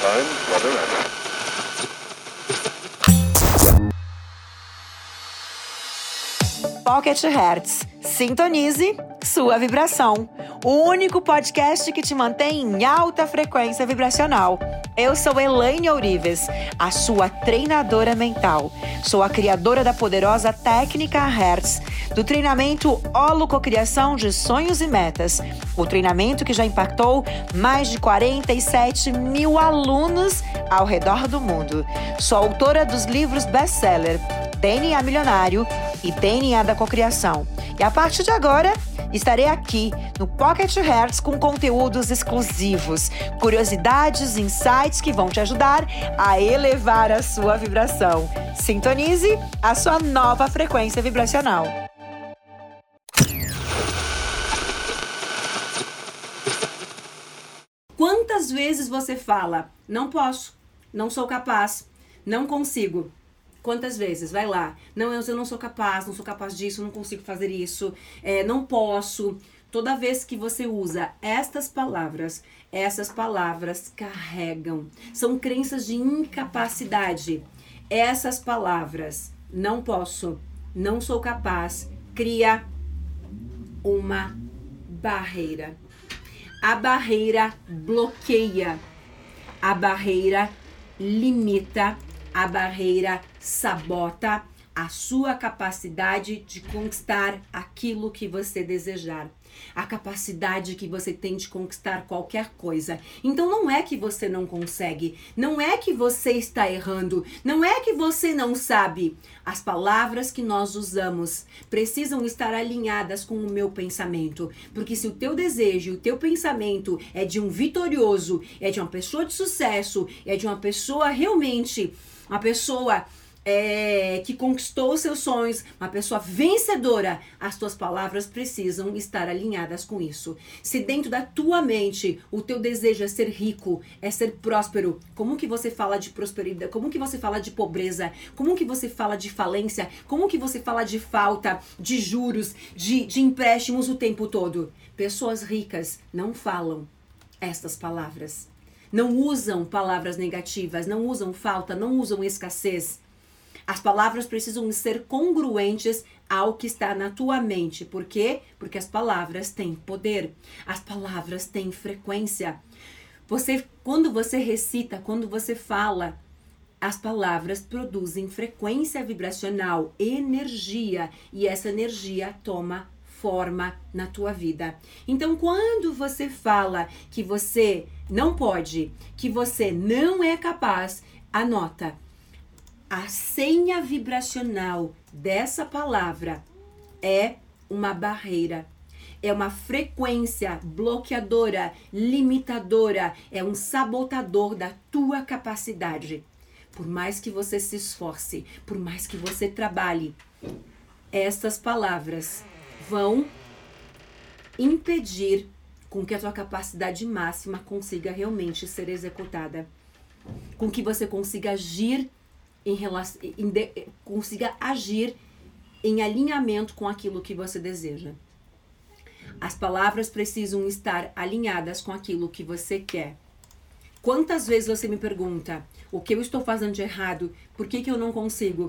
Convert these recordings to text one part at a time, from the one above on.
time, weather, and Pocket Hertz. Sintonize sua vibração. O único podcast que te mantém em alta frequência vibracional. Eu sou Elaine Ourives, a sua treinadora mental. Sou a criadora da poderosa técnica Hertz, do treinamento Holococriação de Sonhos e Metas. O treinamento que já impactou mais de 47 mil alunos ao redor do mundo. Sou autora dos livros best-seller DNA Milionário e DNA da Cocriação. E a partir de agora, estarei aqui no Pocket Hertz com conteúdos exclusivos, curiosidades, insights que vão te ajudar a elevar a sua vibração. Sintonize a sua nova frequência vibracional. Quantas vezes você fala: "Não posso, não sou capaz, não consigo"? Quantas vezes? Vai lá. Não, eu, não sou capaz, não sou capaz disso, não consigo fazer isso, é, não posso. Toda vez que você usa estas palavras, essas palavras carregam. São crenças de incapacidade. Essas palavras, não posso, não sou capaz, cria uma barreira. A barreira bloqueia. A barreira limita a barreira sabota a sua capacidade de conquistar aquilo que você desejar. A capacidade que você tem de conquistar qualquer coisa. Então não é que você não consegue, não é que você está errando, não é que você não sabe. As palavras que nós usamos precisam estar alinhadas com o meu pensamento, porque se o teu desejo, o teu pensamento é de um vitorioso, é de uma pessoa de sucesso, é de uma pessoa realmente uma pessoa é, que conquistou seus sonhos, uma pessoa vencedora, as tuas palavras precisam estar alinhadas com isso. Se dentro da tua mente o teu desejo é ser rico, é ser próspero, como que você fala de prosperidade? Como que você fala de pobreza? Como que você fala de falência? Como que você fala de falta, de juros, de, de empréstimos o tempo todo? Pessoas ricas não falam estas palavras não usam palavras negativas, não usam falta, não usam escassez. As palavras precisam ser congruentes ao que está na tua mente. Por quê? Porque as palavras têm poder. As palavras têm frequência. Você, quando você recita, quando você fala, as palavras produzem frequência vibracional, energia, e essa energia toma forma na tua vida. Então, quando você fala que você não pode, que você não é capaz, anota. A senha vibracional dessa palavra é uma barreira. É uma frequência bloqueadora, limitadora, é um sabotador da tua capacidade. Por mais que você se esforce, por mais que você trabalhe, estas palavras vão impedir com que a tua capacidade máxima consiga realmente ser executada, com que você consiga agir em relação, em de, consiga agir em alinhamento com aquilo que você deseja. As palavras precisam estar alinhadas com aquilo que você quer. Quantas vezes você me pergunta o que eu estou fazendo de errado? Por que, que eu não consigo?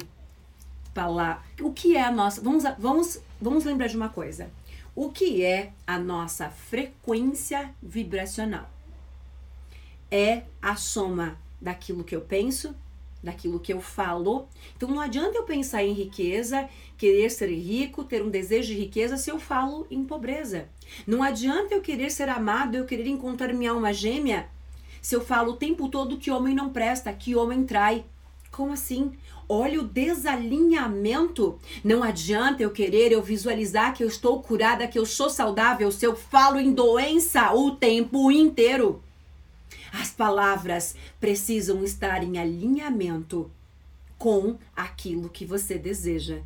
Falar o que é a nossa. Vamos, vamos, vamos lembrar de uma coisa. O que é a nossa frequência vibracional? É a soma daquilo que eu penso, daquilo que eu falo. Então não adianta eu pensar em riqueza, querer ser rico, ter um desejo de riqueza se eu falo em pobreza. Não adianta eu querer ser amado, eu querer encontrar minha alma gêmea, se eu falo o tempo todo que homem não presta, que homem trai. Como assim? Olha o desalinhamento. Não adianta eu querer, eu visualizar que eu estou curada, que eu sou saudável, se eu falo em doença o tempo inteiro. As palavras precisam estar em alinhamento com aquilo que você deseja.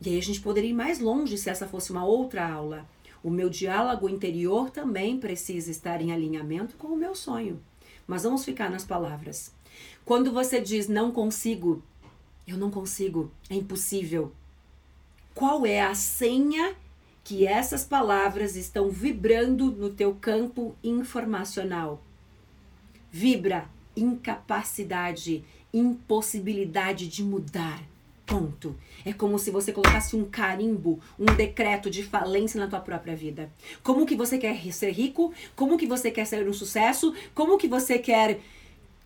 E aí a gente poderia ir mais longe se essa fosse uma outra aula. O meu diálogo interior também precisa estar em alinhamento com o meu sonho. Mas vamos ficar nas palavras. Quando você diz não consigo, eu não consigo, é impossível. Qual é a senha que essas palavras estão vibrando no teu campo informacional? vibra incapacidade, impossibilidade de mudar. Ponto. É como se você colocasse um carimbo, um decreto de falência na tua própria vida. Como que você quer ser rico? Como que você quer ser um sucesso? Como que você quer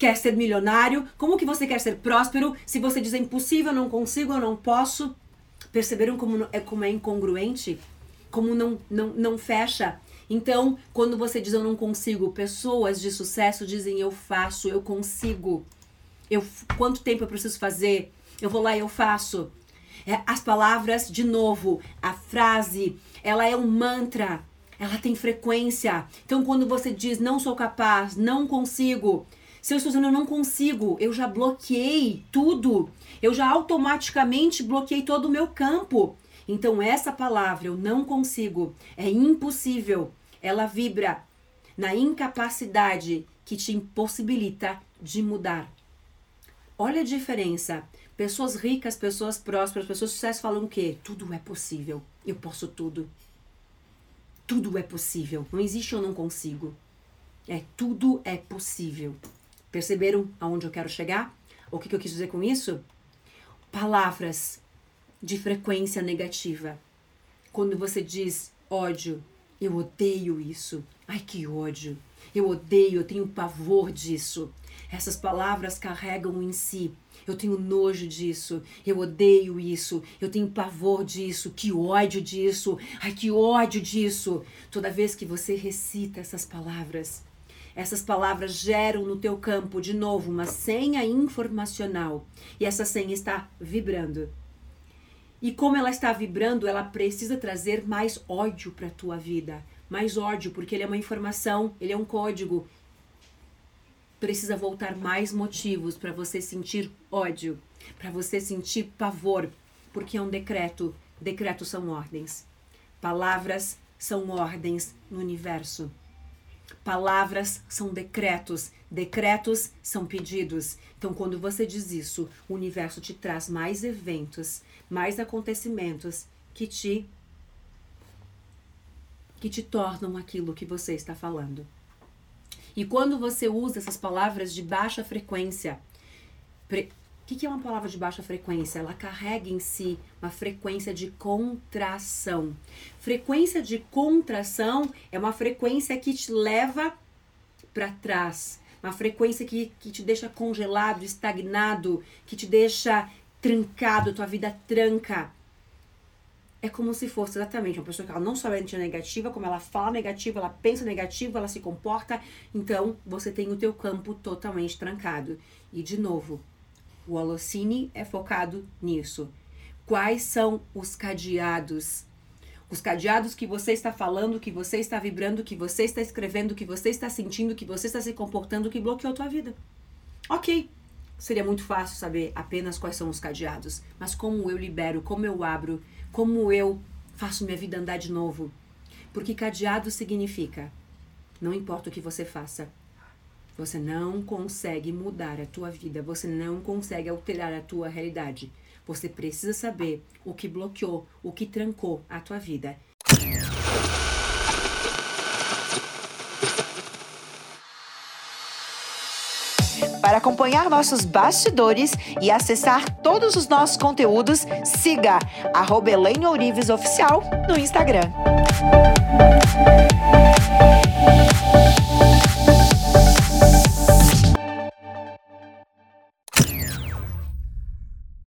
quer ser milionário? Como que você quer ser próspero? Se você diz é impossível, não consigo, eu não posso. Perceberam como é como é incongruente? Como não não não fecha? Então, quando você diz eu não consigo, pessoas de sucesso dizem eu faço, eu consigo. Eu quanto tempo eu preciso fazer? Eu vou lá e eu faço. É, as palavras, de novo, a frase, ela é um mantra, ela tem frequência. Então, quando você diz não sou capaz, não consigo, se eu estou dizendo eu não consigo, eu já bloqueei tudo, eu já automaticamente bloqueei todo o meu campo. Então, essa palavra, eu não consigo, é impossível, ela vibra na incapacidade que te impossibilita de mudar. Olha a diferença. Pessoas ricas, pessoas prósperas, pessoas de sucesso falam o quê? Tudo é possível. Eu posso tudo. Tudo é possível. Não existe eu não consigo. É tudo é possível. Perceberam aonde eu quero chegar? O que, que eu quis dizer com isso? Palavras de frequência negativa. Quando você diz ódio, eu odeio isso. Ai, que ódio. Eu odeio, eu tenho pavor disso. Essas palavras carregam em si eu tenho nojo disso, eu odeio isso, eu tenho pavor disso, que ódio disso, ai que ódio disso. Toda vez que você recita essas palavras, essas palavras geram no teu campo de novo uma senha informacional e essa senha está vibrando. E como ela está vibrando, ela precisa trazer mais ódio para a tua vida. Mais ódio, porque ele é uma informação, ele é um código precisa voltar mais motivos para você sentir ódio, para você sentir pavor, porque é um decreto. Decretos são ordens. Palavras são ordens no universo. Palavras são decretos, decretos são pedidos. Então, quando você diz isso, o universo te traz mais eventos, mais acontecimentos que te que te tornam aquilo que você está falando. E quando você usa essas palavras de baixa frequência. O que, é uma palavra de baixa frequência? Ela carrega em si uma frequência de contração. Frequência de contração é uma frequência que te leva para trás, uma frequência que, que te deixa congelado, estagnado, que te deixa trancado, tua vida tranca é como se fosse exatamente uma pessoa que ela não somente é negativa, como ela fala negativa, ela pensa negativa, ela se comporta, então você tem o teu campo totalmente trancado. E de novo, o Holocine é focado nisso. Quais são os cadeados? Os cadeados que você está falando, que você está vibrando, que você está escrevendo, que você está sentindo, que você está se comportando, que bloqueou a tua vida. Ok, seria muito fácil saber apenas quais são os cadeados, mas como eu libero, como eu abro, como eu faço minha vida andar de novo. Porque cadeado significa: não importa o que você faça, você não consegue mudar a tua vida, você não consegue alterar a tua realidade. Você precisa saber o que bloqueou, o que trancou a tua vida. Para acompanhar nossos bastidores e acessar todos os nossos conteúdos, siga arroba Oficial no Instagram.